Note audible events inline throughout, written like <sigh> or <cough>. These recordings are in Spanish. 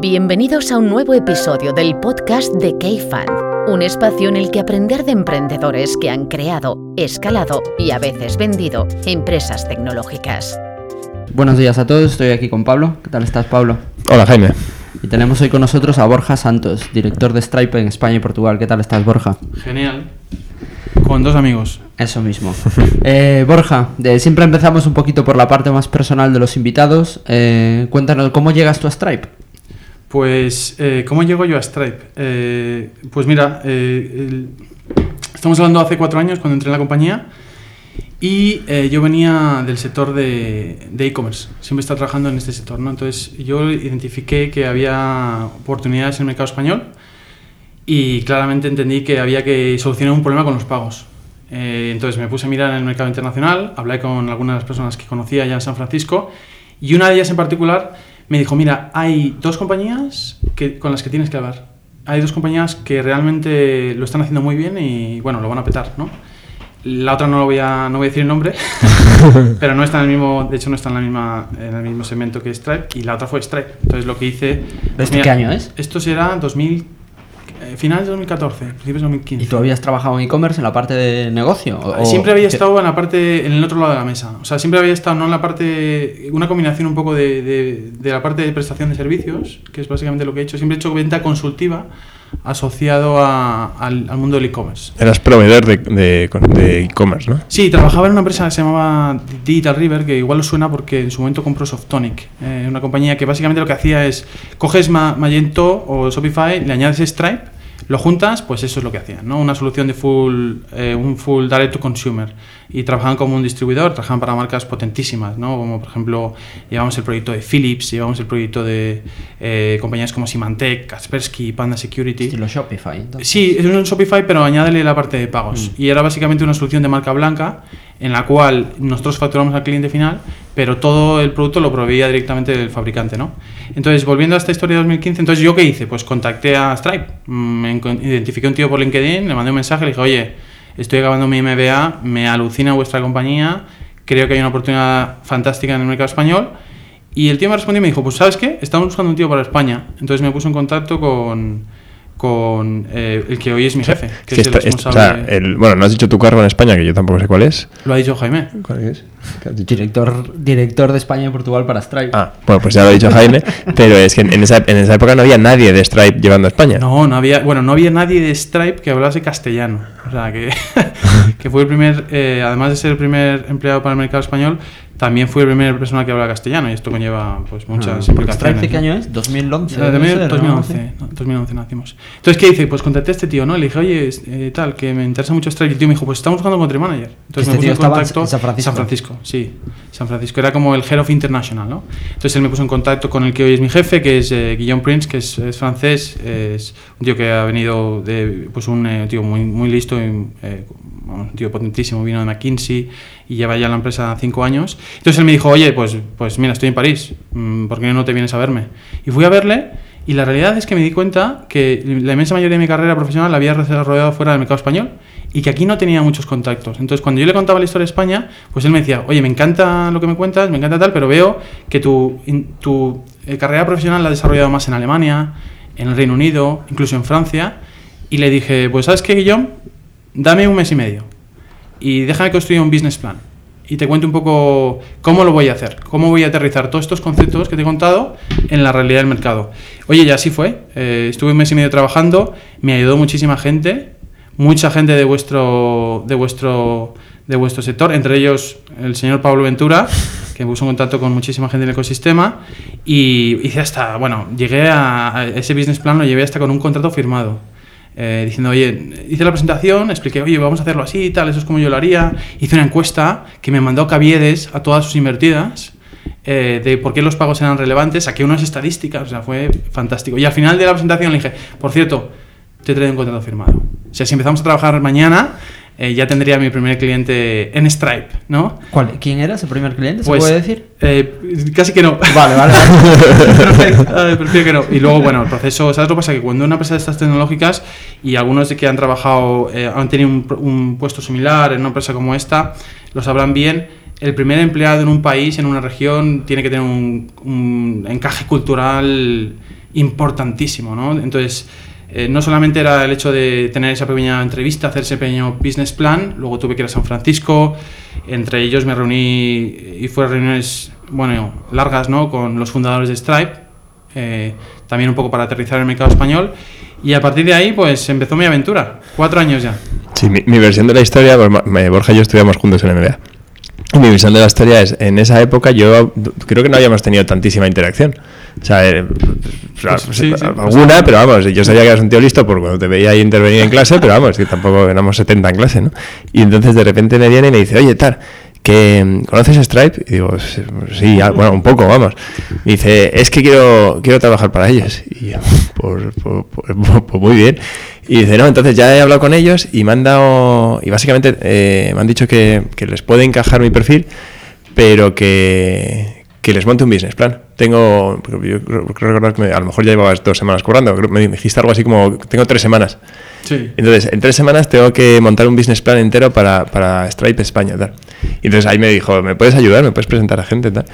Bienvenidos a un nuevo episodio del podcast de K-Fan, un espacio en el que aprender de emprendedores que han creado, escalado y a veces vendido empresas tecnológicas. Buenos días a todos, estoy aquí con Pablo. ¿Qué tal estás, Pablo? Hola, Jaime. Y tenemos hoy con nosotros a Borja Santos, director de Stripe en España y Portugal. ¿Qué tal estás, Borja? Genial. Con dos amigos. Eso mismo. <laughs> Eh, Borja, de- siempre empezamos un poquito por la parte más personal de los invitados. Eh, cuéntanos, ¿cómo llegas tú a Stripe? Pues, eh, ¿cómo llego yo a Stripe? Eh, pues mira, eh, estamos hablando hace cuatro años cuando entré en la compañía y yo venía del sector de e-commerce. Siempre he estado trabajando en este sector, ¿no? Entonces yo identifiqué que había oportunidades en el mercado español y claramente entendí que había que solucionar un problema con los pagos. Entonces me puse a mirar en el mercado internacional, hablé con algunas de las personas que conocía ya en San Francisco y una de ellas en particular me dijo, mira, hay dos compañías que, con las que tienes que hablar. Hay dos compañías que realmente lo están haciendo muy bien y bueno, lo van a petar, ¿no? La otra no lo voy a, no voy a decir el nombre, <laughs> pero no está en el mismo, de hecho no está en, la misma, en el mismo segmento que Stripe y la otra fue Stripe. Entonces lo que hice... pues ¿Este qué año es? Esto será 2000, eh, finales de 2014, principios de 2015. ¿Y tú habías trabajado en e-commerce en la parte de negocio? o- Siempre había estado en la parte, en el otro lado de la mesa. O sea, siempre había estado no en la parte, una combinación un poco de, de- de la parte de prestación de servicios, que es básicamente lo que he hecho. Siempre he hecho venta consultiva asociado a- al, al mundo del e-commerce. Eras proveedor de de- de e-commerce, ¿no? Sí, trabajaba en una empresa que se llamaba Digital River, que igual os suena porque en su momento compró Softonic, eh, una compañía que básicamente lo que hacía es coges Ma- Magento o Shopify, le añades Stripe, lo juntas, pues eso es lo que hacían, ¿no? Una solución de full, eh, un full direct to consumer. Y trabajaban como un distribuidor, trabajaban para marcas potentísimas, ¿no? Como por ejemplo, llevamos el proyecto de Philips, llevamos el proyecto de eh, compañías como Symantec, Kaspersky, Panda Security. Estilo Shopify. entonces. Sí, es un Shopify, pero añádele la parte de pagos. Y era básicamente una solución de marca blanca en la cual nosotros facturamos al cliente final, pero todo el producto lo proveía directamente del fabricante, ¿no? Entonces, volviendo a esta historia de 2015, entonces yo qué hice? Pues contacté a Stripe, Mm, me encon- identifiqué a un tío por LinkedIn, le mandé un mensaje, le dije, oye, estoy acabando mi MBA, me alucina vuestra compañía, creo que hay una oportunidad fantástica en el mercado español. Y el tío me respondió y me dijo, pues ¿sabes qué? Estamos buscando un tío para España. Entonces me puso en contacto con, con eh, el que hoy es mi jefe, que Que es el esta- o responsable. sea, el- bueno, no has dicho tu cargo en España, que yo tampoco sé cuál es. Lo ha dicho Jaime. ¿Cuál es? Director, director de España y Portugal para Stripe. Ah, bueno, pues ya lo ha dicho Jaime, <laughs> pero es que en esa, en esa época no había nadie de Stripe llevando a España. No, no había, bueno, no había nadie de Stripe que hablase castellano. O sea, que, <laughs> que fue el primer, eh, además de ser el primer empleado para el mercado español, también fui el primer persona que habla castellano y esto conlleva pues muchas Ah, implicaciones. ¿Stripe de qué ¿no? año es? 2011. Eh, ¿no? 2011, ¿no? 2011 nacimos. Entonces, ¿qué hice? Pues contacté a este tío, ¿no? Le dije, oye, eh, tal, que me interesa mucho Stripe. Y el tío me dijo, pues estamos buscando country manager. Entonces Este me puse tío en. San Francisco. San Francisco, sí. San Francisco. Era como el Head of International, ¿no? Entonces él me puso en contacto con el que hoy es mi jefe, que es eh, Guillaume Prince, que es, francés. Es un tío que ha venido de, pues un eh, tío muy, muy listo, y, eh, un tío potentísimo, vino de McKinsey y lleva ya la empresa cinco años. Entonces él me dijo, oye, pues, pues mira, estoy en París, mm, ¿por qué no te vienes a verme? Y fui a verle y la realidad es que me di cuenta que la inmensa mayoría de mi carrera profesional la había desarrollado fuera del mercado español y que aquí no tenía muchos contactos. Entonces, cuando yo le contaba la historia de España, pues él me decía, oye, me encanta lo que me cuentas, me encanta tal, pero veo que tu, tu eh, carrera profesional la has desarrollado más en Alemania, en el Reino Unido, incluso en Francia. Y le dije, pues ¿sabes qué, Guillaume? Dame un mes y medio y déjame construir un business plan. Y te cuento un poco cómo lo voy a hacer, cómo voy a aterrizar todos estos conceptos que te he contado en la realidad del mercado. Oye, y así fue. Eh, estuve un mes y medio trabajando, me ayudó muchísima gente, mucha gente de vuestro, de vuestro, de vuestro sector, entre ellos el señor Pablo Ventura, que puso en contacto con muchísima gente del ecosistema, y hice hasta, bueno, llegué a, a ese business plan, lo llevé hasta con un contrato firmado. Eh, diciendo, oye, hice la presentación, expliqué, oye, vamos a hacerlo así tal, eso es como yo lo haría. Hice una encuesta que me mandó Caviedes a todas sus invertidas eh, de por qué los pagos eran relevantes, saqué unas estadísticas, o sea, fue fantástico. Y al final de la presentación le dije, por cierto, te he traído un contrato firmado. O sea, si empezamos a trabajar mañana, eh, ya tendría mi primer cliente en Stripe, ¿no? ¿Cuál- ¿Quién era ese primer cliente? ¿Se Pues, puede decir? eh, casi que no. Vale, vale. <laughs> <laughs> Perfecto, eh, prefiero que no. Y luego, bueno, el proceso, ¿sabes lo que pasa? Que cuando una empresa de estas tecnológicas y algunos de que han trabajado, eh, han tenido un, un puesto similar en una empresa como esta, lo sabrán bien, el primer empleado en un país, en una región, tiene que tener un, un encaje cultural importantísimo, ¿no? Entonces, eh, no solamente era el hecho de tener esa pequeña entrevista, hacer ese pequeño business plan, luego tuve que ir a San Francisco, entre ellos me reuní y fueron reuniones, bueno, largas, ¿no? Con los fundadores de Stripe, eh, también un poco para aterrizar el mercado español, y a partir de ahí, pues empezó mi aventura, cuatro años ya. Sí, mi, versión de la historia, pues, Borja y yo estudiamos juntos en MBA. Y mi visión de la historia es, en esa época yo creo que no habíamos tenido tantísima interacción. O sea, eh, Pues sí, sí, alguna, pues- pero vamos, yo sabía que eras un tío listo por cuando te veía ahí intervenir en clase, pero vamos, que tampoco éramos 70 en clase, ¿no? Y entonces de repente me viene y me dice, oye, tal, que ¿conoces Stripe? Y digo, "Sí, ah, bueno, un poco, vamos. Me dice, es que quiero, quiero trabajar para ellos. Y yo, pues- pues- pues muy bien. Y dice, no, entonces ya he hablado con ellos y me han dado, y básicamente eh, me han dicho que, que les puede encajar mi perfil, pero que, que les monte un business plan. Tengo, yo creo recordar que me- a lo mejor ya llevabas dos semanas currando, me dijiste algo así como, tengo tres semanas. Sí. Entonces, en tres semanas tengo que montar un business plan entero para, para Stripe España, tal. Y entonces ahí me dijo, ¿me puedes ayudar? ¿Me puedes presentar a gente, tal?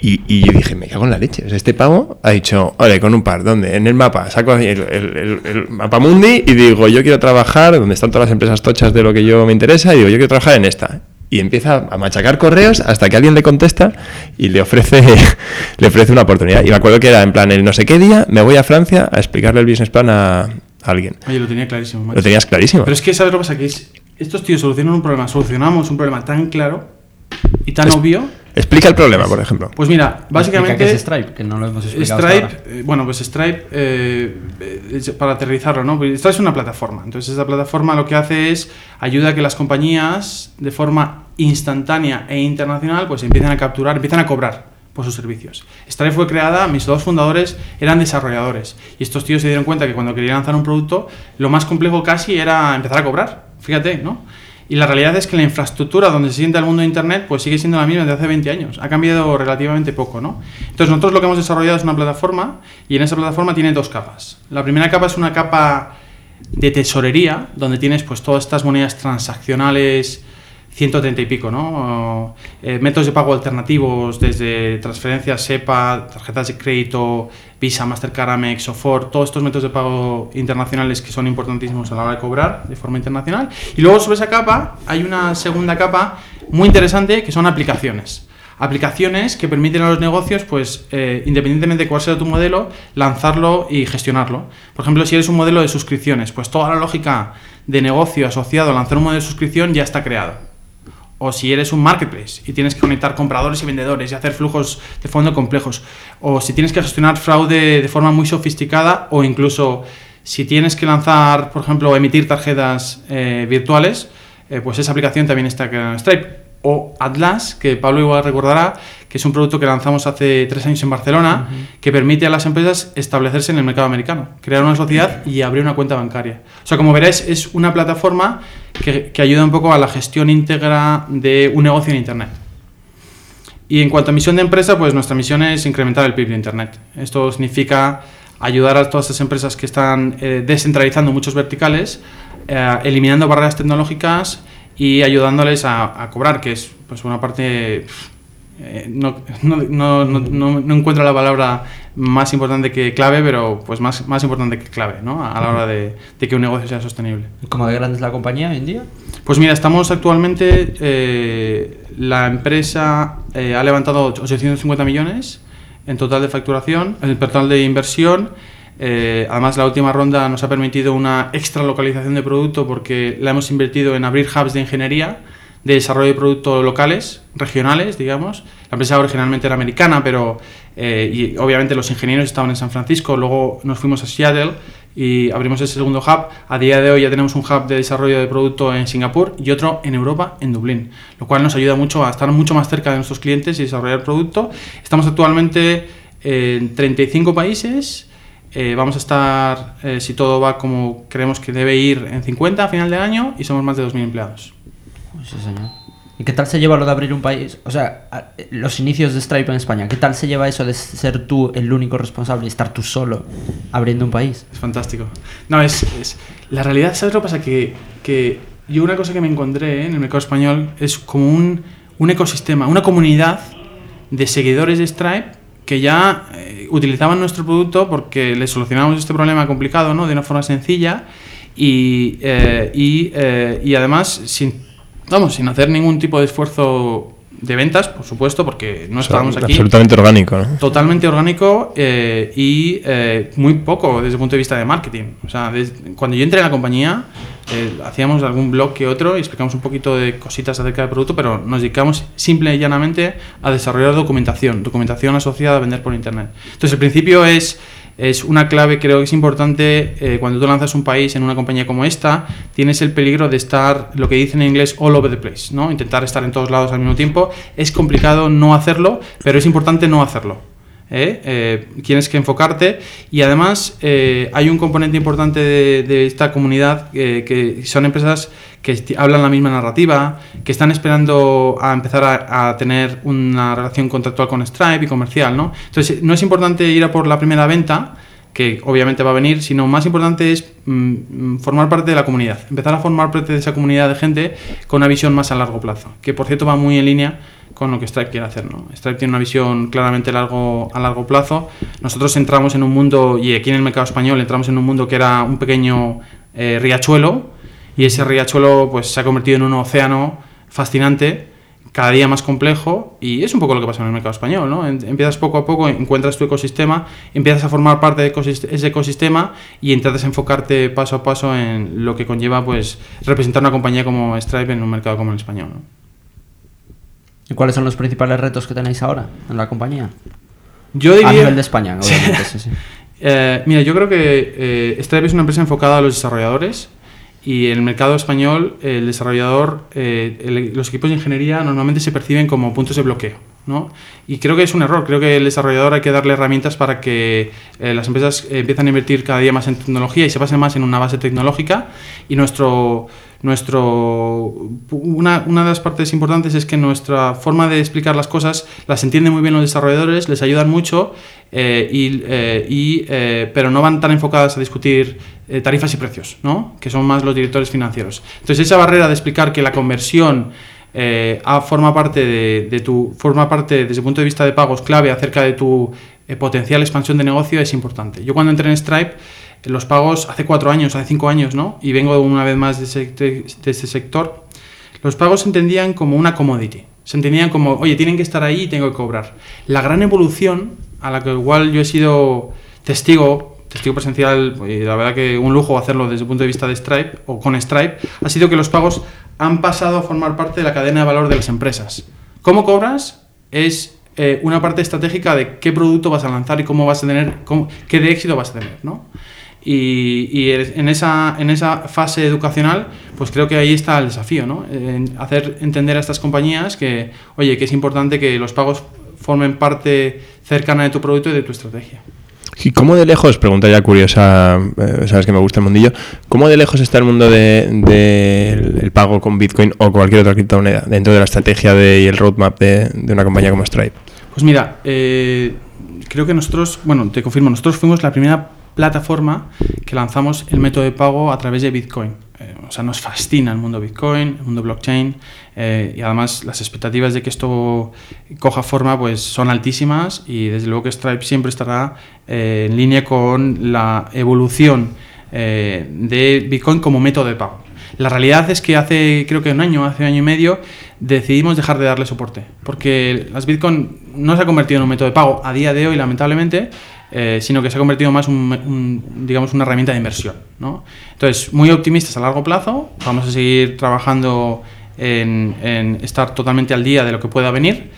Y, y yo dije, me cago en la leche. O sea, este pavo ha dicho, ole, con un par, ¿dónde? En el mapa. Saco el, el, el- el mapa mundi y digo, yo quiero trabajar donde están todas las empresas tochas de lo que yo me interesa y digo, yo quiero trabajar en esta. Y empieza a machacar correos hasta que alguien le contesta y le ofrece, <laughs> le ofrece una oportunidad. Y me acuerdo que era en plan, el no sé qué día, me voy a Francia a explicarle el business plan a, alguien. Oye, lo tenía clarísimo. Lo tenías clarísimo. Pero es que, ¿sabes lo que pasa? Que es- estos tíos solucionan un problema, solucionamos un problema tan claro y tan Es- obvio. Explica el problema, por ejemplo. Pues mira, básicamente. qué es Stripe, que no lo hemos explicado hasta Stripe, ahora. eh, bueno, pues Stripe, eh, eh, para aterrizarlo, ¿no? Stripe es una plataforma. Entonces, esa plataforma lo que hace es ayuda a que las compañías, de forma instantánea e internacional, pues empiecen a capturar, empiezan a cobrar por sus servicios. Stripe fue creada, mis dos fundadores eran desarrolladores. Y estos tíos se dieron cuenta que cuando querían lanzar un producto, lo más complejo casi era empezar a cobrar. Fíjate, ¿no? Y la realidad es que la infraestructura donde se sienta el mundo de Internet pues sigue siendo la misma desde hace 20 años. Ha cambiado relativamente poco, ¿no? Entonces nosotros lo que hemos desarrollado es una plataforma y en esa plataforma tiene dos capas. La primera capa es una capa de tesorería donde tienes pues todas estas monedas transaccionales 130 y pico, ¿no? Eh, métodos de pago alternativos desde transferencias SEPA, tarjetas de crédito, Visa, Mastercard, Amex, Sofor, todos estos métodos de pago internacionales que son importantísimos a la hora de cobrar de forma internacional. Y luego sobre esa capa hay una segunda capa muy interesante que son aplicaciones. Aplicaciones que permiten a los negocios, pues eh, independientemente de cuál sea tu modelo, lanzarlo y gestionarlo. Por ejemplo, si eres un modelo de suscripciones, pues toda la lógica de negocio asociado a lanzar un modelo de suscripción ya está creado o si eres un marketplace y tienes que conectar compradores y vendedores y hacer flujos de fondo complejos, o si tienes que gestionar fraude de forma muy sofisticada, o incluso si tienes que lanzar, por ejemplo, emitir tarjetas eh, virtuales, eh, pues esa aplicación también está creada en Stripe. O Atlas, que Pablo igual recordará, que es un producto que lanzamos hace tres años en Barcelona, que permite a las empresas establecerse en el mercado americano, crear una sociedad y abrir una cuenta bancaria. O sea, como veréis, es una plataforma que, que ayuda un poco a la gestión íntegra de un negocio en Internet. Y en cuanto a misión de empresa, pues nuestra misión es incrementar el PIB de Internet. Esto significa ayudar a todas esas empresas que están eh, descentralizando muchos verticales, eh, eliminando barreras tecnológicas y ayudándoles a, a cobrar, que es pues una parte... eh, no, no, no, no, no- no encuentro la palabra más importante que clave, pero pues más, más importante que clave, ¿no? A la hora de, de que un negocio sea sostenible. ¿Cómo de grande es la compañía hoy en día? Pues mira, estamos actualmente, eh, la empresa eh, ha levantado 850 millones en total de facturación, en total de inversión. Eh, además, la última ronda nos ha permitido una extra localización de producto porque la hemos invertido en abrir hubs de ingeniería, de desarrollo de productos locales, regionales, digamos. La empresa originalmente era americana, pero eh, y obviamente los ingenieros estaban en San Francisco. Luego nos fuimos a Seattle y abrimos ese segundo hub. A día de hoy ya tenemos un hub de desarrollo de producto en Singapur y otro en Europa, en Dublín, lo cual nos ayuda mucho a estar mucho más cerca de nuestros clientes y desarrollar producto. Estamos actualmente en 35 países. Eh, vamos a estar, eh, si todo va como creemos que debe ir, en 50 a final de año y somos más de 2.000 empleados. Pues sí, señor. ¿Y qué tal se lleva lo de abrir un país? O sea, los inicios de Stripe en España, ¿qué tal se lleva eso de ser tú el único responsable y estar tú solo abriendo un país? Es fantástico. No, es, es- La realidad, ¿sabes lo que pasa? Que, que yo una cosa que me encontré ¿eh? en el mercado español es como un, un ecosistema, una comunidad de seguidores de Stripe que ya, eh, utilizaban nuestro producto porque les solucionábamos este problema complicado, ¿no? De una forma sencilla y, eh, y, eh, y además sin, vamos, sin hacer ningún tipo de esfuerzo de ventas, por supuesto, porque no O sea, estábamos aquí. Absolutamente orgánico, ¿no? Totalmente orgánico eh, y eh, muy poco desde el punto de vista de marketing. O sea, cuando yo entré en la compañía, eh, hacíamos algún blog que otro y explicamos un poquito de cositas acerca del producto, pero nos dedicamos simple y llanamente a desarrollar documentación, documentación asociada a vender por internet. Entonces, el principio es, es una clave, creo que es importante eh, cuando tú lanzas un país en una compañía como esta, tienes el peligro de estar, lo que dicen en inglés, all over the place, ¿no? Intentar estar en todos lados al mismo tiempo. Es complicado no hacerlo, pero es importante no hacerlo. ¿eh? Eh, tienes que enfocarte y además hay un componente importante de, esta comunidad que son empresas que hablan la misma narrativa, que están esperando a empezar a, tener una relación contractual con Stripe y comercial, ¿no? Entonces no es importante ir a por la primera venta, que obviamente va a venir, sino más importante es mm, formar parte de la comunidad, empezar a formar parte de esa comunidad de gente con una visión más a largo plazo, que por cierto va muy en línea con lo que Stripe quiere hacer. ¿no? Stripe tiene una visión claramente largo, a largo plazo. Nosotros entramos en un mundo, y aquí en el mercado español entramos en un mundo que era un pequeño eh, riachuelo, y ese riachuelo pues, se ha convertido en un océano fascinante cada día más complejo y es un poco lo que pasa en el mercado español, ¿no? Empiezas poco a poco, encuentras tu ecosistema, empiezas a formar parte de ecosist- ese ecosistema y intentas enfocarte paso a paso en lo que conlleva pues representar una compañía como Stripe en un mercado como el español, ¿no? ¿Y cuáles son los principales retos que tenéis ahora en la compañía? Yo A diría... nivel de España, <laughs> obviamente, sí, sí. Eh, mira, yo creo que eh, Stripe es una empresa enfocada a los desarrolladores y en el mercado español el desarrollador, eh, el- los equipos de ingeniería normalmente se perciben como puntos de bloqueo. ¿no? Y creo que es un error, creo que el desarrollador hay que darle herramientas para que eh, las empresas eh, empiezan a invertir cada día más en tecnología y se basen más en una base tecnológica y nuestro, nuestro una, una de las partes importantes es que nuestra forma de explicar las cosas las entienden muy bien los desarrolladores, les ayudan mucho, eh, y, eh, y, eh, pero no van tan enfocadas a discutir tarifas y precios, ¿no? que son más los directores financieros. Entonces esa barrera de explicar que la conversión forma parte de, de tu forma parte desde el punto de vista de pagos clave acerca de tu potencial expansión de negocio es importante. Yo cuando entré en Stripe los pagos hace cuatro años, hace cinco años, ¿no? Y vengo una vez más de ese, de ese sector. Los pagos se entendían como una commodity. Se entendían como, oye, tienen que estar ahí y tengo que cobrar. La gran evolución a la que igual yo he sido testigo, testigo presencial, y la verdad que un lujo hacerlo desde el punto de vista de Stripe o con Stripe, ha sido que los pagos han pasado a formar parte de la cadena de valor de las empresas. ¿Cómo cobras? Es eh, una parte estratégica de qué producto vas a lanzar y cómo vas a tener, cómo- qué de éxito vas a tener, ¿no? Y, y en, esa, en esa fase educacional, pues creo que ahí está el desafío, ¿no? En hacer entender a estas compañías que, oye, que es importante que los pagos formen parte cercana de tu producto y de tu estrategia. ¿Y cómo de lejos, pregunta ya curiosa, eh, sabes que me gusta el mundillo, cómo de lejos está el mundo del de, el- el pago con Bitcoin o cualquier otra criptomoneda dentro de la estrategia de, y el roadmap de, de una compañía como Stripe? Pues mira, eh, creo que nosotros, bueno, te confirmo, nosotros fuimos la primera plataforma que lanzamos el método de pago a través de Bitcoin. Eh, o sea, nos fascina el mundo Bitcoin, el mundo blockchain, eh, y además las expectativas de que esto coja forma pues son altísimas y desde luego que Stripe siempre estará eh, en línea con la evolución de Bitcoin como método de pago. La realidad es que hace, creo que un año, hace año y medio, decidimos dejar de darle soporte, porque las Bitcoin no se ha convertido en un método de pago a día de hoy, lamentablemente, eh, sino que se ha convertido más un, un, digamos, una herramienta de inversión. ¿no? Entonces, muy optimistas a largo plazo, vamos a seguir trabajando en, en estar totalmente al día de lo que pueda venir.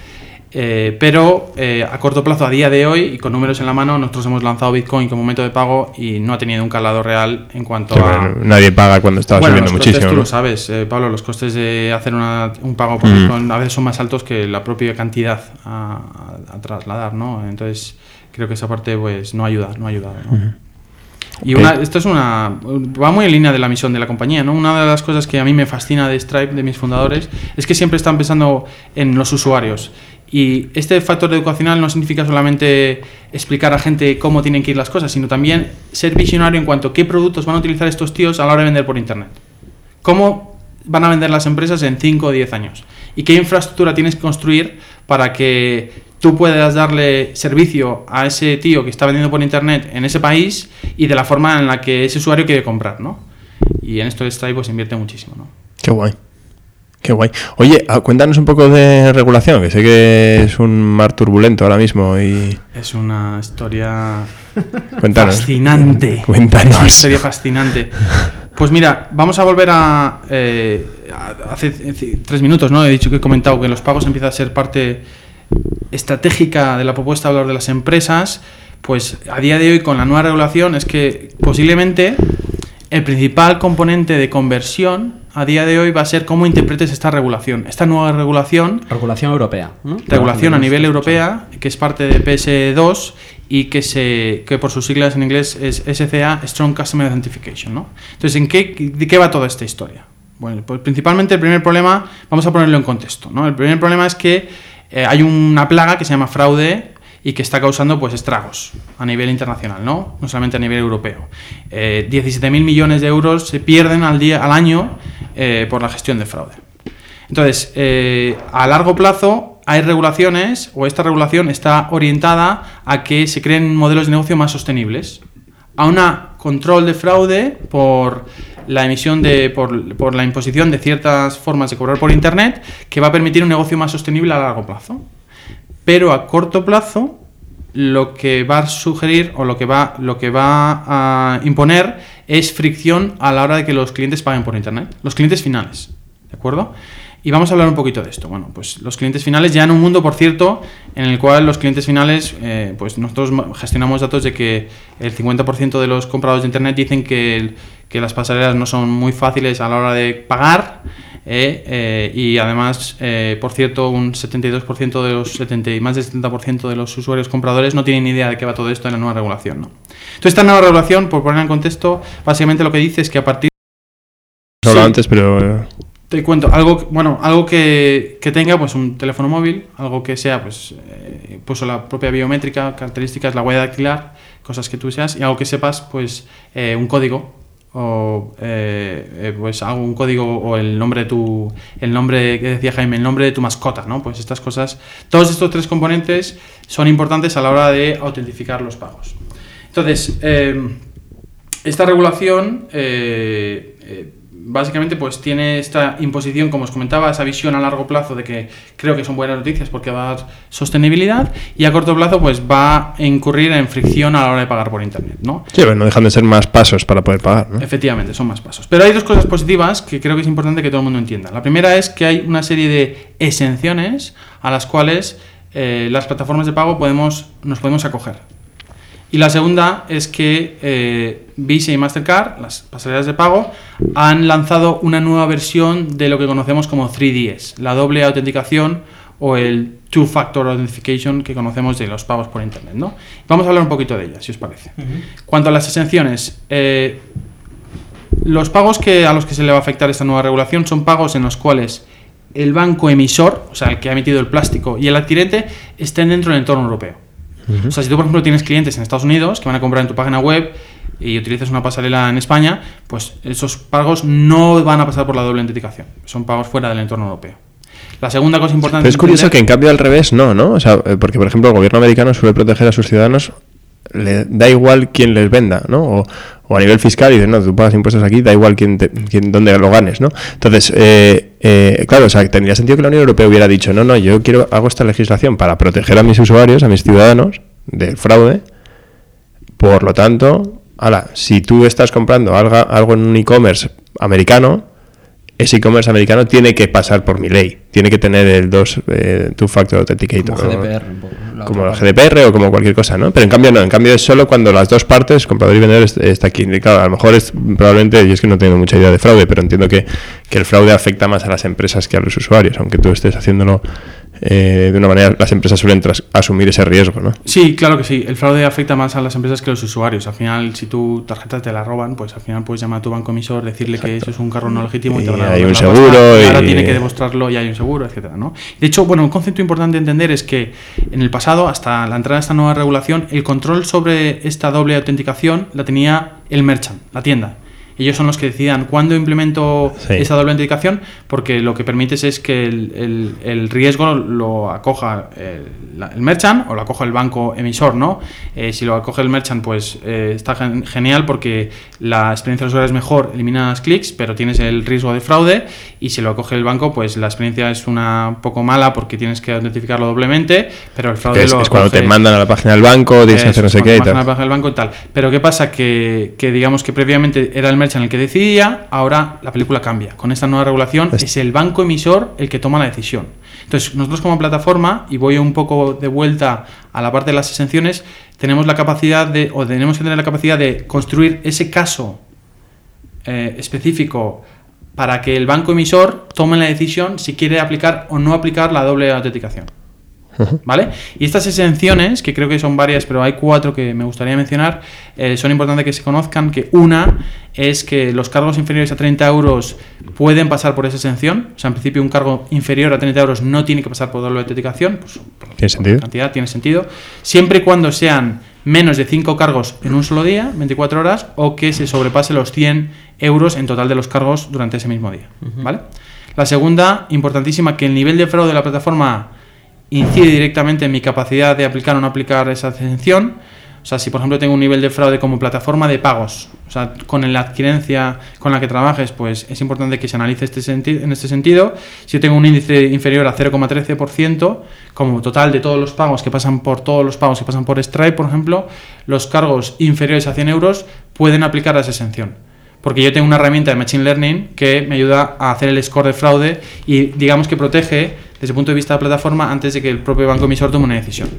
Eh, pero eh, a corto plazo, a día de hoy, y con números en la mano, nosotros hemos lanzado Bitcoin como método de pago y no ha tenido un calado real en cuanto Que, a... nadie paga cuando está Bueno, subiendo los costes muchísimo. tú ¿no? lo sabes, eh, Pablo, los costes de hacer una- un pago por Mm. Bitcoin a veces son más altos que la propia cantidad a, a- a trasladar, ¿no? Entonces, creo que esa parte pues no ayuda, no ha ayudado, ¿no? Y Ok. una, esto es una. va muy en línea de la misión de la compañía, ¿no? Una de las cosas que a mí me fascina de Stripe, de mis fundadores, es que siempre están pensando en los usuarios. Y este factor educacional no significa solamente explicar a gente cómo tienen que ir las cosas, sino también ser visionario en cuanto a qué productos van a utilizar estos tíos a la hora de vender por Internet. ¿Cómo van a vender las empresas en 5 o 10 años? ¿Y qué infraestructura tienes que construir para que tú puedas darle servicio a ese tío que está vendiendo por internet en ese país y de la forma en la que ese usuario quiere comprar, ¿no? Y en esto Stripe pues invierte muchísimo, ¿no? Qué guay. Qué guay. Oye, ah, cuéntanos un poco de regulación, que sé que es un mar turbulento ahora mismo y Es una historia <laughs> cuéntanos. fascinante. Cuéntanos. Es una historia fascinante. Pues mira, vamos a volver a, eh, hace tres minutos, ¿no? He dicho que he comentado que los pagos empiezan a ser parte estratégica de la propuesta de valor de las empresas. Pues a día de hoy con la nueva regulación es que posiblemente el principal componente de conversión a día de hoy va a ser cómo interpretes esta regulación. Esta nueva regulación Regulación europea. ¿no? regulación a nivel europea, que es parte de PS2 y que, se, que por sus siglas en inglés es SCA, Strong Customer Authentication. ¿no? Entonces, ¿en qué, ¿de qué va toda esta historia? Bueno, pues principalmente el primer problema, vamos a ponerlo en contexto. ¿no? El primer problema es que eh, hay una plaga que se llama fraude y que está causando pues estragos a nivel internacional, no, no solamente a nivel europeo. Eh, 17.000 millones de euros se pierden al, día, al año eh, por la gestión de fraude. Entonces, eh, a largo plazo hay regulaciones o esta regulación está orientada a que se creen modelos de negocio más sostenibles, a un control de fraude por la emisión de por, por la imposición de ciertas formas de cobrar por internet que va a permitir un negocio más sostenible a largo plazo. Pero a corto plazo lo que va a sugerir o lo que va, lo que va a imponer es fricción a la hora de que los clientes paguen por internet, los clientes finales, ¿de acuerdo? Y vamos a hablar un poquito de esto. Bueno, pues los clientes finales ya en un mundo, por cierto, en el cual los clientes finales, eh, pues nosotros gestionamos datos de que el 50% de los compradores de internet dicen que, que las pasarelas no son muy fáciles a la hora de pagar. Eh, eh, y además, eh, por cierto, un 72% de los 70 y más del 70% de los usuarios compradores no tienen ni idea de qué va todo esto en la nueva regulación. ¿no? Entonces, esta nueva regulación, por poner en contexto, básicamente lo que dice es que a partir hablado Sí. antes, pero eh, te cuento, algo, que- bueno, algo que, que tenga pues un teléfono móvil, algo que sea pues, eh, pues la propia biométrica, características, la huella dactilar, cosas que tú seas, y algo que sepas, pues eh, un código o eh, eh, pues algo, un código o el nombre de tu, el nombre que decía Jaime, el nombre de tu mascota, ¿no? Pues estas cosas, todos estos tres componentes son importantes a la hora de autentificar los pagos. Entonces, eh, esta regulación básicamente pues tiene esta imposición, como os comentaba, esa visión a largo plazo de que creo que son buenas noticias porque va a dar sostenibilidad y a corto plazo pues va a incurrir en fricción a la hora de pagar por internet, ¿no? sí, bueno, no dejan de ser más pasos para poder pagar, ¿no? Efectivamente, son más pasos. Pero hay dos cosas positivas que creo que es importante que todo el mundo entienda. La primera es que hay una serie de exenciones a las cuales eh, las plataformas de pago podemos, nos podemos acoger. Y la segunda es que eh, Visa y Mastercard, las pasarelas de pago, han lanzado una nueva versión de lo que conocemos como 3DS, la doble autenticación o el Two-Factor Authentication que conocemos de los pagos por Internet. ¿no? Vamos a hablar un poquito de ellas, si os parece. Cuanto a las exenciones, eh, los pagos que, a los que se le va a afectar esta nueva regulación son pagos en los cuales el banco emisor, o sea, el que ha emitido el plástico, y el adquirente estén dentro del entorno europeo. O sea, si tú, por ejemplo, tienes clientes en Estados Unidos que van a comprar en tu página web y utilizas una pasarela en España, pues esos pagos no van a pasar por la doble autenticación. Son pagos fuera del entorno europeo. La segunda cosa importante... Pero es curioso que en cambio al revés no, ¿no? O sea, eh, porque por ejemplo el gobierno americano suele proteger a sus ciudadanos, le da igual quién les venda, ¿no? O, o a nivel fiscal y dice, no, tú pagas impuestos aquí, da igual quién, te- quién dónde lo ganes, ¿no? Entonces, eh, eh, claro, o sea, tendría sentido que la Unión Europea hubiera dicho, no, no, yo quiero, hago esta legislación para proteger a mis usuarios, a mis ciudadanos del fraude, por lo tanto, ala, si tú estás comprando algo, algo en un e-commerce americano, ese e-commerce americano tiene que pasar por mi ley, tiene que tener el dos eh, two factor authenticator. Como ¿no? GDPR, un poco, la Como el. GDPR o como cualquier cosa, ¿no? Pero en cambio no, en cambio es solo cuando las dos partes, comprador y vendedor, est- está aquí. Y claro, a lo mejor es probablemente, y es que no tengo mucha idea de fraude, pero entiendo que, que el fraude afecta más a las empresas que a los usuarios, aunque tú estés haciéndolo eh, de una manera, las empresas suelen tras- asumir ese riesgo, ¿no? Sí, claro que sí. El fraude afecta más a las empresas que a los usuarios. Al final, si tu tarjeta te la roban, pues al final puedes llamar a tu banco emisor, decirle que eso es un carro no legítimo y, Y te van a hay un seguro y ahora tiene que demostrarlo y hay un seguro, etcétera, ¿no? De hecho, bueno, un concepto importante a entender es que en el pasado, hasta la entrada de esta nueva regulación, el control sobre esta doble autenticación la tenía el merchant, la tienda. Ellos son los que decidan cuándo implemento Sí. esa doble autenticación, porque lo que permites es que el, el- el riesgo lo acoja el, el merchant o lo acoja el banco emisor, ¿no? Eh, si lo acoge el merchant, pues eh, está gen- genial porque la experiencia del usuario es mejor, eliminas clics, pero tienes el riesgo de fraude, y si lo acoge el banco, pues la experiencia es una poco mala porque tienes que autentificarlo doblemente, pero el fraude Es, lo es cuando te mandan a la página del banco, tienes que hacer no sé qué a la página del banco y tal. Pero ¿qué pasa? Que, que digamos que previamente era el merchant el que decidía, ahora la película cambia. Con esta nueva regulación Es- es el banco emisor el que toma la decisión. Entonces, nosotros como plataforma, y voy un poco de vuelta a la parte de las exenciones, tenemos la capacidad de, o tenemos que tener la capacidad de construir ese caso eh, específico para que el banco emisor tome la decisión si quiere aplicar o no aplicar la doble autenticación. ¿Vale? Y estas exenciones, que creo que son varias, pero hay cuatro que me gustaría mencionar, eh, son importantes que se conozcan, que una es que los cargos inferiores a 30 euros pueden pasar por esa exención. O sea, en principio un cargo inferior a 30 euros no tiene que pasar por doble autenticación. Pues, por ¿Tiene sentido? cantidad tiene sentido. Siempre y cuando sean menos de 5 cargos en un solo día, 24 horas, o que se sobrepase los 100 euros en total de los cargos durante ese mismo día. ¿Vale? La segunda, importantísima, que el nivel de fraude de la plataforma incide directamente en mi capacidad de aplicar o no aplicar esa exención. O sea, si por ejemplo tengo un nivel de fraude como plataforma de pagos, o sea, con la adquirencia con la que trabajes, pues es importante que se analice este en este sentido. Si yo tengo un índice inferior a 0,13%, como total de todos los pagos que pasan por todos los pagos que pasan por Stripe, por ejemplo, los cargos inferiores a 100 euros pueden aplicar a esa exención porque yo tengo una herramienta de Machine Learning que me ayuda a hacer el score de fraude y digamos que protege desde el punto de vista de la plataforma antes de que el propio banco emisor tome una decisión.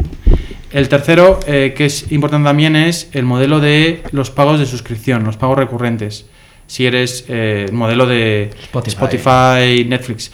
El tercero, eh, que es importante también, es el modelo de los pagos de suscripción, los pagos recurrentes. Si eres eh, el modelo de Spotify. Spotify, Netflix.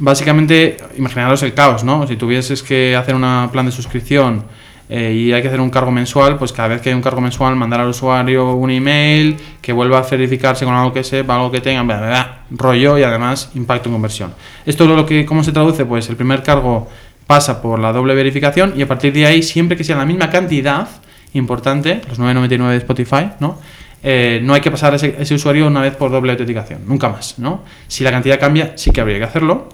Básicamente, imaginaros el caos, ¿no? Si tuvieses que hacer un plan de suscripción eh, y hay que hacer un cargo mensual, pues cada vez que hay un cargo mensual, mandar al usuario un email que vuelva a verificarse con algo que sepa, algo que tenga, rollo y además impacto en conversión. Esto es lo que, ¿cómo se traduce? Pues el primer cargo pasa por la doble verificación y a partir de ahí, siempre que sea la misma cantidad, importante, los 9.99 de Spotify, ¿no? Eh, no hay que pasar a ese, ese usuario una vez por doble autenticación, nunca más, ¿no? Si la cantidad cambia, sí que habría que hacerlo.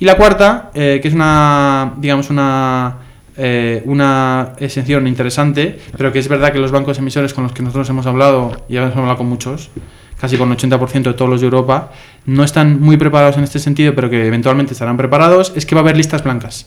Y la cuarta, eh, que es una, digamos, una, eh, una exención interesante, pero que es verdad que los bancos emisores con los que nosotros hemos hablado, y hemos hablado con muchos, casi con 80% de todos los de Europa, no están muy preparados en este sentido, pero que eventualmente estarán preparados, es que va a haber listas blancas.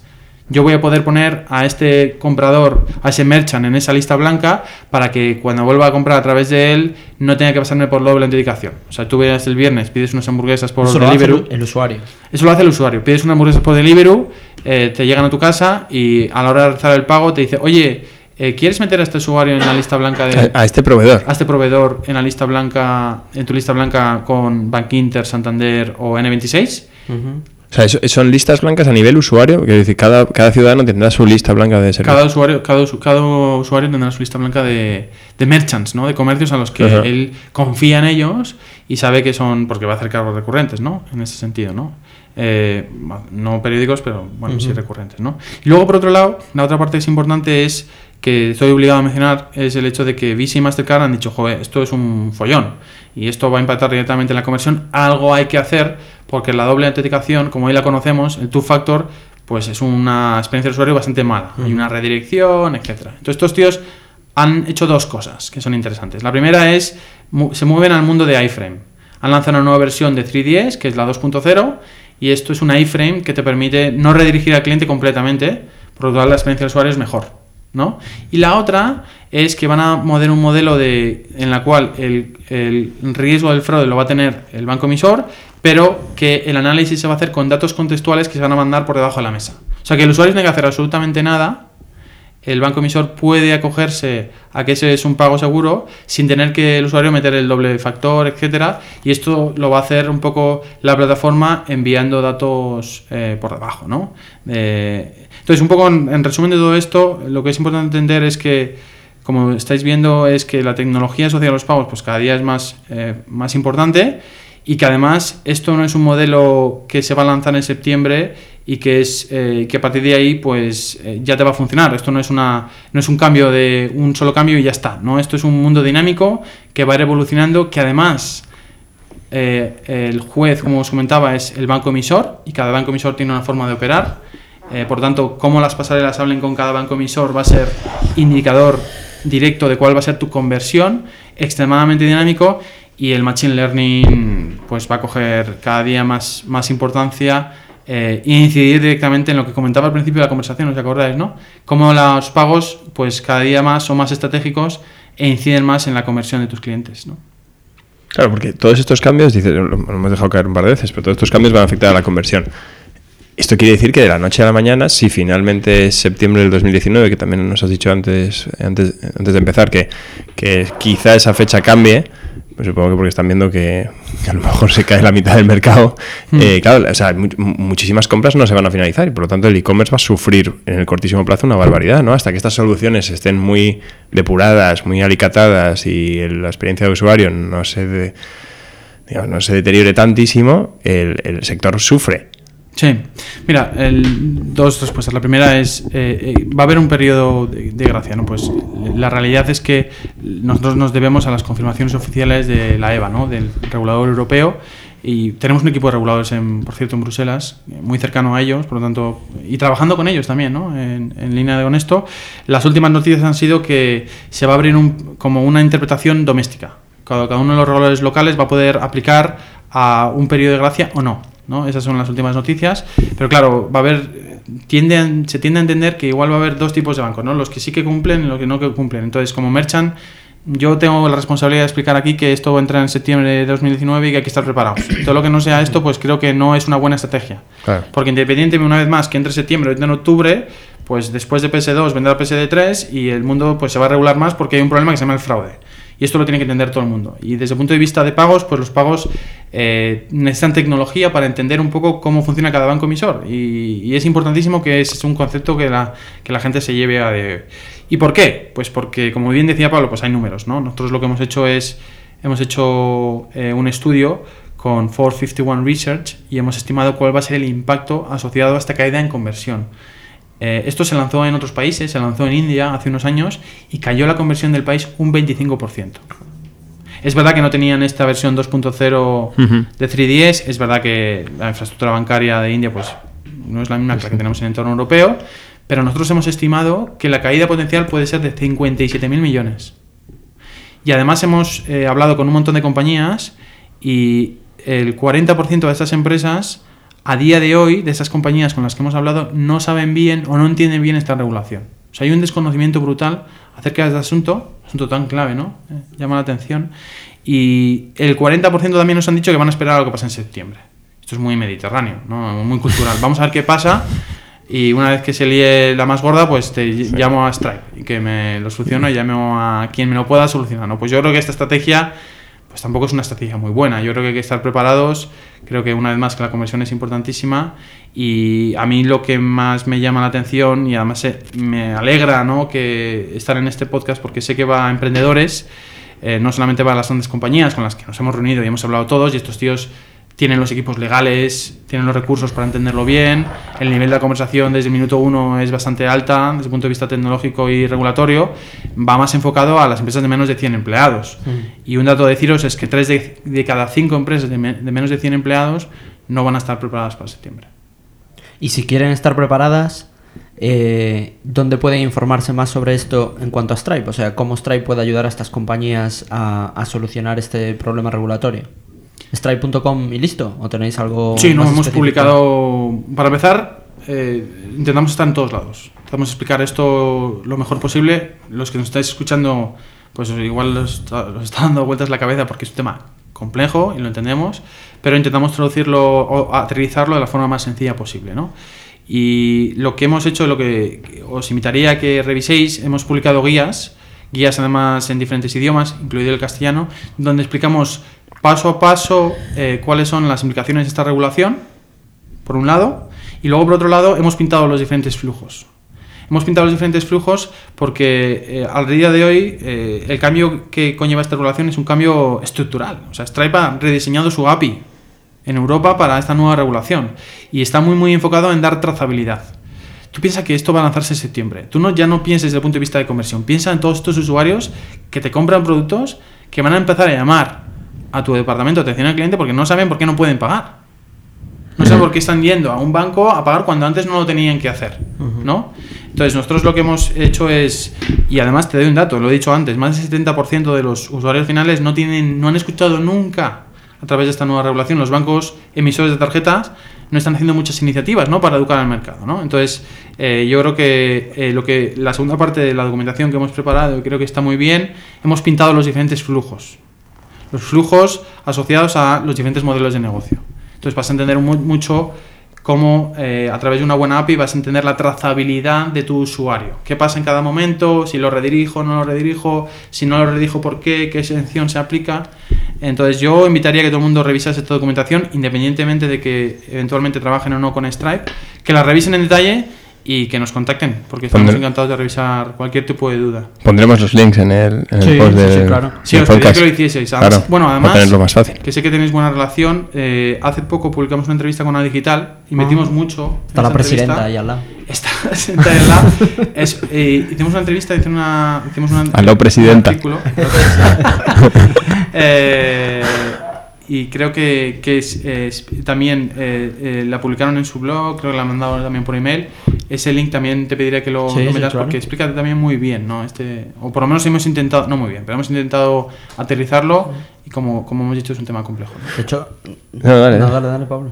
Yo voy a poder poner a este comprador, a ese merchant en esa lista blanca para que cuando vuelva a comprar a través de él no tenga que pasarme por doble autenticación. O sea, tú ves el viernes, pides unas hamburguesas por Eso lo hace Deliveroo. el, el usuario. Eso lo hace el usuario. Pides una hamburguesa por Deliveroo, eh, te llegan a tu casa y a la hora de realizar el pago te dice, oye, eh, ¿quieres meter a este usuario en la lista blanca de... A, a este proveedor. a este proveedor en la lista blanca, en tu lista blanca con Bank Inter, Santander o N26? O sea, son listas blancas a nivel usuario. Quiero decir, cada, cada ciudadano tendrá su lista blanca de servicio. Cada usuario, cada, cada usuario tendrá su lista blanca de, de merchants, ¿no? De comercios a los que él confía en ellos y sabe que son, porque va a hacer cargos recurrentes, ¿no? En ese sentido, ¿no? Eh, no periódicos, pero bueno, sí recurrentes, ¿no? Y luego, por otro lado, la otra parte que es importante es que estoy obligado a mencionar es el hecho de que Visa y Mastercard han dicho, joder, esto es un follón y esto va a impactar directamente en la conversión, algo hay que hacer porque la doble autenticación, como hoy la conocemos, el two-factor, pues es una experiencia de usuario bastante mala. Hay una redirección, etcétera. Entonces estos tíos han hecho dos cosas que son interesantes. La primera es, mu- se mueven al mundo de iframe. Han lanzado una nueva versión de 3DS, que es la 2.0, y esto es una iframe que te permite no redirigir al cliente completamente, por lo tanto la experiencia del usuario es mejor. ¿no? Y la otra es que van a mover un modelo de, en la cual el, el riesgo del fraude lo va a tener el banco emisor, pero que el análisis se va a hacer con datos contextuales que se van a mandar por debajo de la mesa. O sea que el usuario no tiene que hacer absolutamente nada, el banco emisor puede acogerse a que ese es un pago seguro sin tener que el usuario meter el doble factor, etcétera, y esto lo va a hacer un poco la plataforma enviando datos eh, por debajo, ¿no? Eh, entonces, un poco en, en resumen de todo esto, lo que es importante entender es que, como estáis viendo, es que la tecnología asociada a los pagos, pues cada día es más, eh, más importante y que además esto no es un modelo que se va a lanzar en septiembre y que es eh, que a partir de ahí pues eh, ya te va a funcionar esto no es una no es un cambio de un solo cambio y ya está no esto es un mundo dinámico que va a ir evolucionando que además eh, el juez, como os comentaba, es el banco emisor y cada banco emisor tiene una forma de operar. Eh, por tanto, cómo las pasarelas hablen con cada banco emisor va a ser indicador directo de cuál va a ser tu conversión, extremadamente dinámico y el Machine Learning pues va a coger cada día más, más importancia eh, incidir directamente en lo que comentaba al principio de la conversación, ¿os acordáis, no? Cómo los pagos pues cada día más son más estratégicos e inciden más en la conversión de tus clientes, ¿no? Claro, porque todos estos cambios, dice, lo, lo hemos dejado caer un par de veces, pero todos estos cambios van a afectar a la conversión. Esto quiere decir que de la noche a la mañana, si finalmente es septiembre del 2019, que también nos has dicho antes, antes, antes de empezar, que, que quizá esa fecha cambie, pues supongo que porque están viendo que, que a lo mejor se cae la mitad del mercado. Eh, claro, o sea, mu- muchísimas compras no se van a finalizar y por lo tanto el e-commerce va a sufrir en el cortísimo plazo una barbaridad, ¿no? Hasta que estas soluciones estén muy depuradas, muy alicatadas y la experiencia de usuario no se, de- digamos, no se deteriore tantísimo, el, el sector sufre. Sí, mira, el- dos respuestas. La primera es, eh, eh, va a haber un periodo de, de gracia, ¿no? Pues la realidad es que nosotros nos debemos a las confirmaciones oficiales de la EVA, ¿no? Del regulador europeo. Y tenemos un equipo de reguladores, en, por cierto, en Bruselas, eh, muy cercano a ellos, por lo tanto, y trabajando con ellos también, ¿no? En, línea con esto. Las últimas noticias han sido que se va a abrir un, como una interpretación doméstica. Cada, cada uno de los reguladores locales va a poder aplicar a un periodo de gracia o no. ¿No? Esas son las últimas noticias. Pero claro, va a haber. Tiende a- se tiende a entender que igual va a haber dos tipos de bancos, ¿no? Los que sí que cumplen y los que no que cumplen. Entonces, como Merchant, yo tengo la responsabilidad de explicar aquí que esto va a entrar en septiembre de 2019 y que hay que estar preparados. <clears throat> Todo lo que no sea esto, pues creo que no es una buena estrategia. Claro. Porque independientemente, una vez más, que entre septiembre o entre en octubre, pues después de PS2 vendrá PSD3 y el mundo pues se va a regular más porque hay un problema que se llama el fraude. Y esto lo tiene que entender todo el mundo. Y desde el punto de vista de pagos, pues los pagos eh, necesitan tecnología para entender un poco cómo funciona cada banco emisor. Y, es importantísimo que es un concepto que la, que la gente se lleve a de... ¿Y por qué? Pues porque, como bien decía Pablo, pues hay números, ¿no? Nosotros lo que hemos hecho es, hemos hecho eh, un estudio con 451 Research y hemos estimado cuál va a ser el impacto asociado a esta caída en conversión. Eh, esto se lanzó en otros países, se lanzó en India hace unos años y cayó la conversión del país un 25%. Es verdad que no tenían esta versión 2.0 de 3DS, es verdad que la infraestructura bancaria de India pues no es la misma que la que tenemos en el entorno europeo, pero nosotros hemos estimado que la caída potencial puede ser de 57.000 millones. Y además hemos eh, hablado con un montón de compañías y el 40% de estas empresas, a día de hoy, de esas compañías con las que hemos hablado, no saben bien o no entienden bien esta regulación. O sea, hay un desconocimiento brutal acerca de este asunto, asunto tan clave, ¿no? Eh, llama la atención. Y el 40% también nos han dicho que van a esperar a lo que pasa en septiembre. Esto es muy mediterráneo, ¿no? Muy cultural. Vamos a ver qué pasa y una vez que se líe la más gorda, pues te llamo a Stripe y que me lo solucione y llamo a quien me lo pueda solucionar. ¿no? Pues yo creo que esta estrategia pues tampoco es una estrategia muy buena. Yo creo que hay que estar preparados. Creo que una vez más que la conversión es importantísima y a mí lo que más me llama la atención y además eh, me alegra ¿no? que estar en este podcast porque sé que va a emprendedores, eh, no solamente va a las grandes compañías con las que nos hemos reunido y hemos hablado todos y estos tíos tienen los equipos legales, tienen los recursos para entenderlo bien, el nivel de la conversación desde el minuto uno es bastante alta desde el punto de vista tecnológico y regulatorio, va más enfocado a las empresas de menos de 100 empleados. Y un dato a deciros es que 3 de, de cada 5 empresas de, me- de menos de 100 empleados no van a estar preparadas para septiembre. Y si quieren estar preparadas, eh, ¿dónde pueden informarse más sobre esto en cuanto a Stripe? O sea, ¿cómo Stripe puede ayudar a estas compañías a, a solucionar este problema regulatorio? ¿Stripe.com y listo? ¿O tenéis algo Sí, no, más hemos específico? publicado. Para empezar, eh, intentamos estar en todos lados. Intentamos explicar esto lo mejor posible. Los que nos estáis escuchando, pues igual os está, os está dando vueltas la cabeza porque es un tema complejo y lo entendemos, pero intentamos traducirlo o aterrizarlo de la forma más sencilla posible, ¿no? Y lo que hemos hecho, lo que os invitaría a que reviséis, hemos publicado guías, guías además en diferentes idiomas, incluido el castellano, donde explicamos paso a paso eh, cuáles son las implicaciones de esta regulación, por un lado, y luego por otro lado hemos pintado los diferentes flujos. Hemos pintado los diferentes flujos porque eh, al día de hoy eh, el cambio que conlleva esta regulación es un cambio estructural. O sea, Stripe ha rediseñado su API en Europa para esta nueva regulación y está muy muy enfocado en dar trazabilidad. Tú piensas que esto va a lanzarse en septiembre. Tú ya no pienses desde el punto de vista de conversión. Piensa en todos estos usuarios que te compran productos que van a empezar a llamar a tu departamento de atención al cliente porque no saben por qué no pueden pagar. No sé por qué están yendo a un banco a pagar cuando antes no lo tenían que hacer, ¿no? Entonces, nosotros lo que hemos hecho es, y además te doy un dato, lo he dicho antes, más del 70% de los usuarios finales no, tienen, no han escuchado nunca a través de esta nueva regulación, los bancos emisores de tarjetas no están haciendo muchas iniciativas ¿no? para educar al mercado. ¿no? Entonces, eh, yo creo que, eh, lo que la segunda parte de la documentación que hemos preparado creo que está muy bien. Hemos pintado los diferentes flujos. Los flujos asociados a los diferentes modelos de negocio. Entonces vas a entender mucho cómo eh, a través de una buena API vas a entender la trazabilidad de tu usuario. ¿Qué pasa en cada momento? Si lo redirijo, no lo redirijo, si no lo redirijo, ¿por qué? ¿Qué exención se aplica? Entonces yo invitaría que todo el mundo revisase esta documentación, independientemente de que eventualmente trabajen o no con Stripe, que la revisen en detalle y que nos contacten, porque estamos encantados de revisar cualquier tipo de duda. Pondremos los links en el, en sí, post sí, claro. Sí, os que lo hicieseis. Claro, bueno, además, tenerlo más fácil. que sé que tenéis buena relación, eh, hace poco publicamos una entrevista con una digital y metimos Ah. mucho. Está la presidenta ahí al lado. Está sentada al lado. Es, eh, hicimos una entrevista, hicimos una, hicimos una, Aló, presidenta. un artículo. <laughs> Eh, y creo que, que es, es- también eh, eh, la publicaron en su blog, creo que la mandaron también por email. Ese link también te pediría que lo, Sí, lo sí, metas claro. porque explica también muy bien, ¿no? Este, o por lo menos hemos intentado, no muy bien, pero hemos intentado aterrizarlo y como, como hemos dicho es un tema complejo. ¿no? De hecho, No, dale, no, dale. dale, Pablo.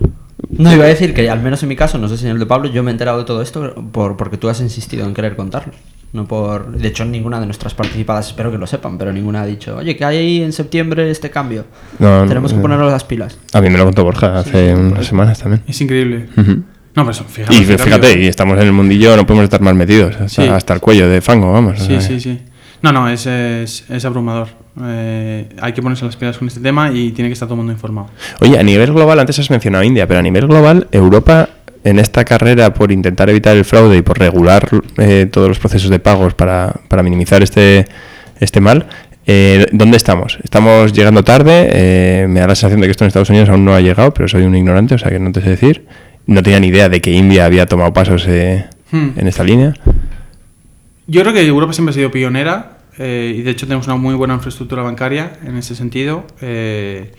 No, iba a decir que al menos en mi caso, no sé si en el de Pablo, yo me he enterado de todo esto por, porque tú has insistido en querer contarlo. No por... De hecho, ninguna de nuestras participadas, espero que lo sepan, pero ninguna ha dicho, oye, que hay en septiembre este cambio. No, Tenemos que no. ponernos las pilas. A mí me lo contó Borja hace unas semanas también. Es increíble. Ujú. No, pero eso, fíjate. Y fíjate, y estamos en el mundillo, no podemos estar más metidos, hasta, Sí. hasta el cuello de fango, vamos. o Sí, sea, sí, sí. No, no, es, es, es abrumador. Eh, hay que ponerse las pilas con este tema y tiene que estar todo el mundo informado. Oye, a nivel global, antes has mencionado India, pero a nivel global, Europa, en esta carrera por intentar evitar el fraude y por regular eh, todos los procesos de pagos para, para minimizar este, este mal, eh, ¿dónde estamos? ¿Estamos llegando tarde? Eh, me da la sensación de que esto en Estados Unidos aún no ha llegado, pero soy un ignorante, o sea que no te sé decir. No tenía ni idea de que India había tomado pasos eh, Hmm. en esta línea. Yo creo que Europa siempre ha sido pionera eh, y de hecho tenemos una muy buena infraestructura bancaria en ese sentido. Eh,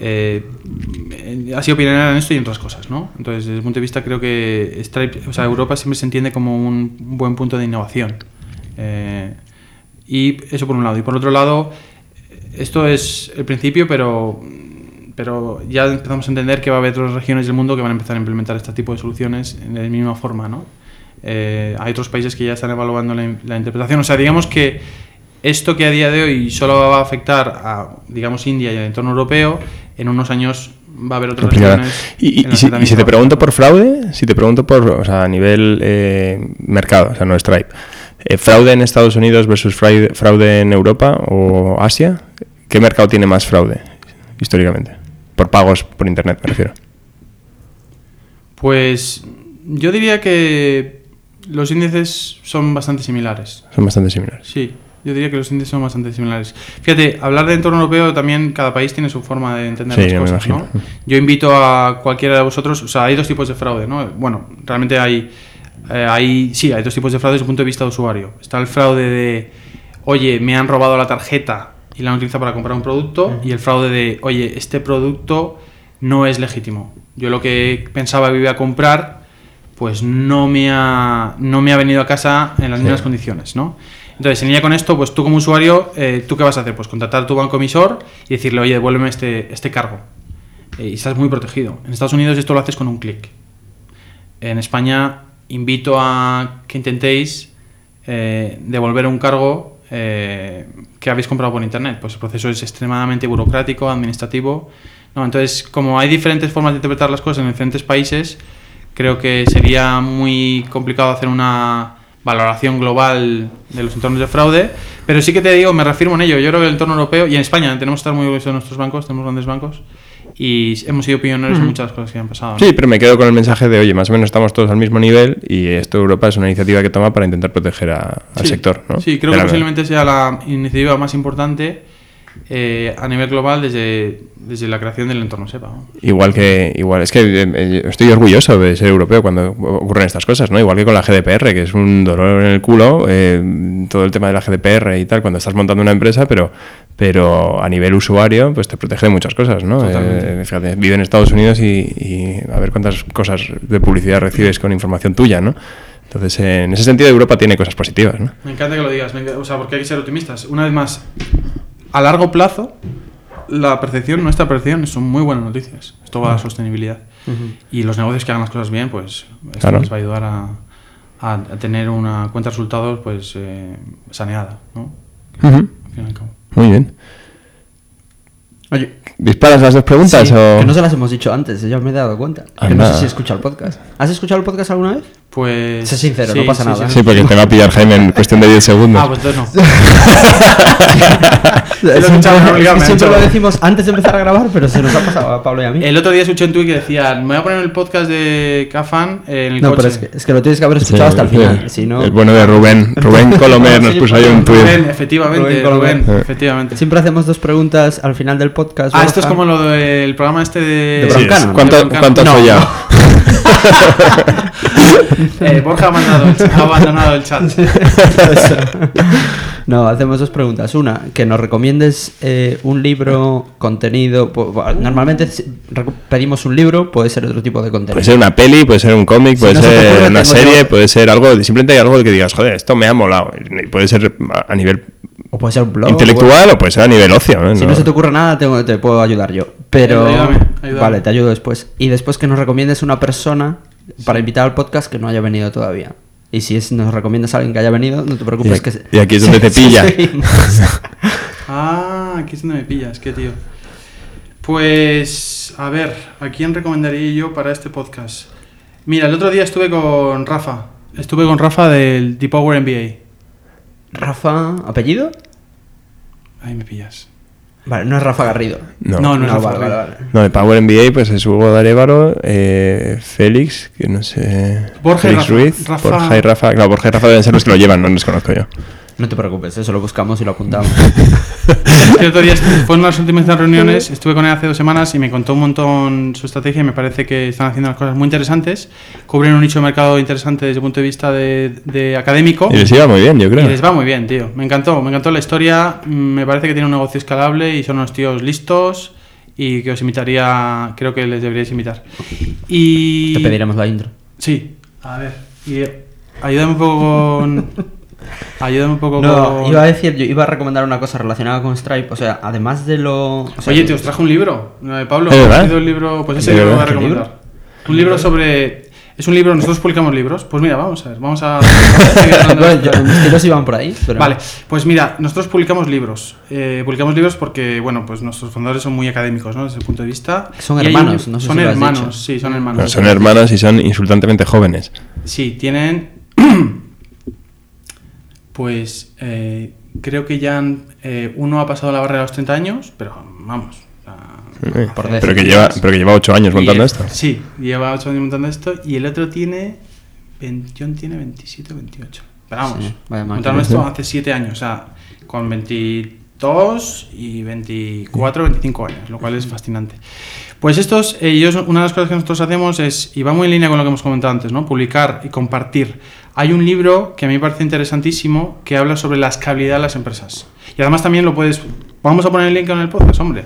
eh, ha sido pionera en esto y en otras cosas, ¿no? Entonces, desde el punto de vista, creo que Stripe, o sea, Europa siempre se entiende como un buen punto de innovación. Eh, y eso por un lado. Y por otro lado, esto es el principio, pero, pero ya empezamos a entender que va a haber otras regiones del mundo que van a empezar a implementar este tipo de soluciones de la misma forma, ¿no? Eh, hay otros países que ya están evaluando la, la interpretación. O sea, digamos que esto que a día de hoy solo va a afectar a, digamos, India y al entorno europeo, en unos años va a haber otras regiones. Y, y- si, y si te pregunto por fraude, si te pregunto por, o sea, a nivel eh, mercado, o sea, no Stripe, eh, fraude en Estados Unidos versus fraude, fraude en Europa o Asia, ¿qué mercado tiene más fraude históricamente? Por pagos por internet, me refiero. Pues yo diría que los índices son bastante similares. Son bastante similares. Sí, yo diría que los índices son bastante similares. Fíjate, hablar de entorno europeo también, cada país tiene su forma de entender Sí, las cosas. Yo invito a cualquiera de vosotros, o sea, hay dos tipos de fraude, ¿no? Bueno, realmente hay, eh, hay, sí, hay dos tipos de fraude desde el punto de vista de usuario. Está el fraude de, oye, me han robado la tarjeta y la han utilizado para comprar un producto, y el fraude de, oye, este producto no es legítimo. Yo lo que pensaba que iba a comprar, pues no me ha, no me ha venido a casa en las mismas condiciones, ¿no? Entonces, en línea con esto, pues tú como usuario, eh, ¿tú qué vas a hacer? Pues contactar a tu banco emisor y decirle, oye, devuélveme este, este cargo. Eh, y estás muy protegido. En Estados Unidos esto lo haces con un clic. En España invito a que intentéis eh, devolver un cargo eh, que habéis comprado por internet. Pues el proceso es extremadamente burocrático, administrativo. ¿no? Entonces, como hay diferentes formas de interpretar las cosas en diferentes países, creo que sería muy complicado hacer una valoración global de los entornos de fraude, pero sí que te digo, me reafirmo en ello. Yo creo que el entorno europeo y en España tenemos que estar muy orgullosos de nuestros bancos, tenemos grandes bancos y hemos sido pioneros en muchas cosas que han pasado. ¿no? Sí, pero me quedo con el mensaje de, oye, más o menos estamos todos al mismo nivel y esto Europa es una iniciativa que toma para intentar proteger a- al Sí, sector. ¿no? Sí, creo De que posiblemente sea la iniciativa más importante eh, a nivel global desde, desde la creación del entorno SEPA. ¿no? Igual que, igual, es que eh, eh, estoy orgulloso de ser europeo cuando ocurren estas cosas, ¿no? Igual que con la GDPR, que es un dolor en el culo, eh, todo el tema de la GDPR y tal, cuando estás montando una empresa, pero, pero a nivel usuario, pues te protege de muchas cosas, ¿no? Eh, fíjate, vive en Estados Unidos y, y a ver cuántas cosas de publicidad recibes con información tuya, ¿no? Entonces, en ese sentido, Europa tiene cosas positivas, ¿no? Me encanta que lo digas, o sea, porque hay que ser optimistas. Una vez más, a largo plazo, la percepción, nuestra percepción, son muy buenas noticias. Esto va a la sostenibilidad. Y los negocios que hagan las cosas bien, pues esto Claro. les va a ayudar a, a- a tener una cuenta de resultados pues eh, saneada, ¿no? Al fin y al cabo. Muy bien. Oye, ¿Disparas las dos preguntas sí, o...? que no se las hemos dicho antes, ya me he dado cuenta. Que no sé si he escuchado el podcast. ¿Has escuchado el podcast alguna vez? Pues. Sé sincero, no pasa nada. Sí, porque te va a pillar Jaime en cuestión de 10 segundos. Ah, pues entonces no. siempre han siempre hecho- lo decimos antes de empezar a grabar, pero se nos ha pasado a Pablo y a mí. El otro día escuché un tuit que decía: Me voy a poner el podcast de Cafan en el no, coche. pero es que, es que lo tienes que haber Sí, escuchado hasta el sí. final. Si no, El bueno de Rubén. Rubén Colomer <laughs> nos puso ahí un tuit. Rubén, efectivamente, Rubén Rubén, Colomer. efectivamente. siempre hacemos dos preguntas al final del podcast. Ah, esto es como lo del programa este de. De Broncano. ¿Cuánto, De Broncano. cuánto has No, follado? <laughs> <laughs> <laughs> Eh, Borja ha, mandado el chat- ha abandonado el chat. <laughs> No, hacemos dos preguntas. Una, que nos recomiendes eh, un libro, contenido. Normalmente pedimos un libro, puede ser otro tipo de contenido. Puede ser una peli, puede ser un cómic, Si puede no se te ser ocurre, una serie, yo- puede ser algo, simplemente algo que digas, joder, esto me ha molado. Y Puede ser a nivel O puede ser un blog. intelectual o puede ser a nivel ocio. ¿no? Si no se te ocurre nada, tengo- te puedo ayudar yo. Pero. Ayúdame, ayúdame. Vale, te ayudo después. Y después que nos recomiendes una persona para invitar al podcast que no haya venido todavía. Y si es, nos recomiendas a alguien que haya venido, no te preocupes. Y que aquí- se- y aquí es donde te <laughs> pilla. <laughs> Ah, aquí es donde me pillas, qué tío. Pues, a ver, ¿a quién recomendaría yo para este podcast? Mira, el otro día estuve con Rafa. Estuve con Rafa del Deep Power MBA. Rafa, ¿apellido? Ahí me pillas. Vale, no es Rafa Garrido. No. No, no es Rafa vale, vale, Garrido. vale. No, de Power NBA, pues es Hugo Darévaro, eh, Félix, que no sé. Borja y Félix Rafa. Ruiz, Rafa- Borja y Rafa. Claro, Borja y Rafa deben ser los que lo llevan, no los conozco yo. No te preocupes, eso lo buscamos y lo apuntamos. <laughs> El otro día fue en las últimas reuniones, estuve con él hace dos semanas y me contó un montón su estrategia y me parece que están haciendo las cosas muy interesantes. Cubren un nicho de mercado interesante desde el punto de vista de, de académico. Y les iba muy bien, yo Y creo. les va muy bien, tío. Me encantó, me encantó la historia. Mm, Me parece que tiene un negocio escalable y son unos tíos listos y que os invitaría, creo que les deberíais invitar. Y... te pediremos la intro. Sí, a ver. Y eh, ayúdame un poco con... <laughs> Ayúdame un poco No, con... iba a decir, yo iba a recomendar una cosa relacionada con Stripe. O sea, además de lo. o sea, Oye, te os trajo un libro. Eh, Pablo, ¿Es ¿has el libro? Pues ese ¿De libro lo voy a recomendar. Un libro sobre... Es un libro, nosotros publicamos libros. Pues mira, vamos a ver, vamos a... <laughs> Bueno, yo- mis tiros iban por ahí. Pero... Vale, pues mira, nosotros publicamos libros. Eh, publicamos libros porque, bueno, pues nuestros fundadores son muy académicos, ¿no? Desde el punto de vista. Son Y hermanos, un- no sé Son si lo has hermanos, dicho. sí, son No, hermanos. son hermanos y son insultantemente jóvenes. Sí, tienen. <clears throat> pues eh, creo que ya han, eh, uno ha pasado la barrera de los 30 años, pero vamos. Eh, Por pero, que lleva, pero que lleva 8 años montando esto. Sí, lleva 8 años montando esto y el otro tiene. 20 John tiene 27 o 28. Pero vamos, Sí, montaron esto hace 7 años, o sea, con 22 y 24, 25 años, lo cual es fascinante. Pues estos, ellos, una de las cosas que nosotros hacemos es, y va muy en línea con lo que hemos comentado antes, ¿no? Publicar y compartir. Hay un libro que a mí me parece interesantísimo que habla sobre la escalabilidad de las empresas. Y además también lo puedes. Vamos a poner el link en el podcast, hombre.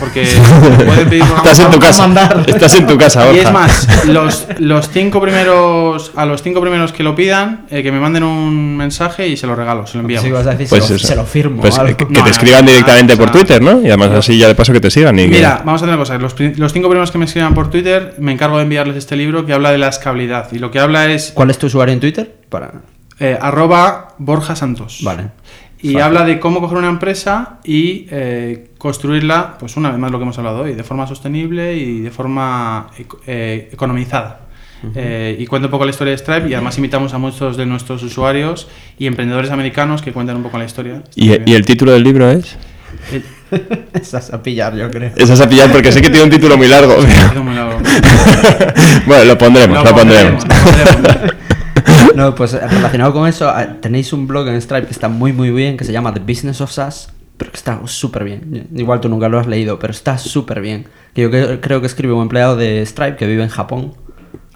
Porque <laughs> puedes pedir. Estás en tu casa. mandar. Estás en tu casa, Y Borja. es más, <laughs> los, los cinco primeros, a los cinco primeros que lo pidan, eh, que me manden un mensaje y se lo regalo, se lo a decir, Pues se, se lo firmo. Pues o que, algo. que No, te no, escriban no, directamente por Twitter, ¿no? Y además así ya de paso que te sigan. Y que- Mira, vamos a hacer una cosa. Los, los cinco primeros que me escriban por Twitter, me encargo de enviarles este libro que habla de la escalabilidad. Y lo que habla es ¿Cuál es tu usuario en Twitter? Para... eh, arroba Borja Santos. Vale. Y Fácil. habla de cómo coger una empresa y eh, construirla, pues una vez más lo que hemos hablado hoy, de forma sostenible y de forma eco- eh, economizada. Eh, y cuenta un poco la historia de Stripe y además invitamos a muchos de nuestros usuarios y emprendedores americanos que cuentan un poco la historia. ¿Y, bien. el título del libro es? Eh, <laughs> Estás a pillar, yo creo. Esa es a pillar porque sé que tiene un título muy largo. <laughs> muy <laughs> bueno, lo pondremos, lo, pondremos. lo pondremos. No, pues eh, relacionado con eso, eh, tenéis un blog en Stripe que está muy muy bien, que se llama The Business of SaaS. pero que está súper bien. Igual tú nunca lo has leído, pero está súper bien. Que yo que- creo que escribe un empleado de Stripe que vive en Japón.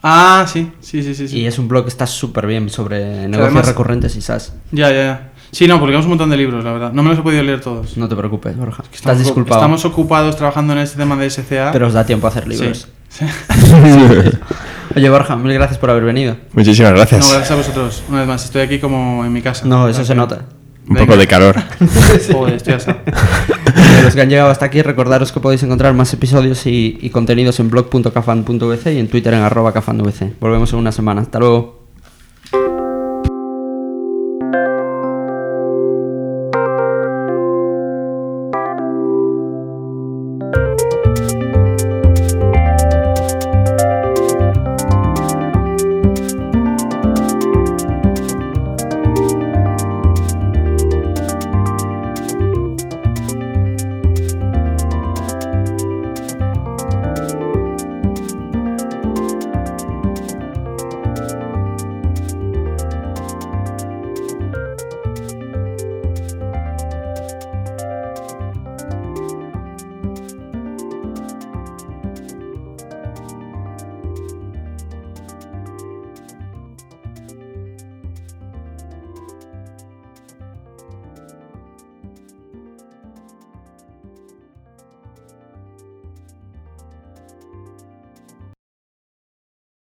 Ah, sí, sí, sí, sí. sí. Y es un blog que está súper bien sobre negocios además- recurrentes y SaaS. Ya, ya, ya. Sí, no, publicamos un montón de libros, la verdad. No me los he podido leer todos. No te preocupes, Borja. Que Estás estamos, disculpado. Estamos ocupados trabajando en este tema de SCA. Pero os da tiempo a hacer Sí, libros. sí. <laughs> <laughs> Oye, Borja, mil gracias por haber venido. Muchísimas No, gracias. gracias a vosotros. Una vez más, estoy aquí como en mi casa. No, eso se nota. Un Venga. poco de calor. <laughs> Joder, estoy asado. <laughs> Los que han llegado hasta aquí, recordaros que podéis encontrar más episodios y, y contenidos en blog.cafan.vc y en Twitter en arroba cafan.vc. Volvemos en una semana. Hasta luego.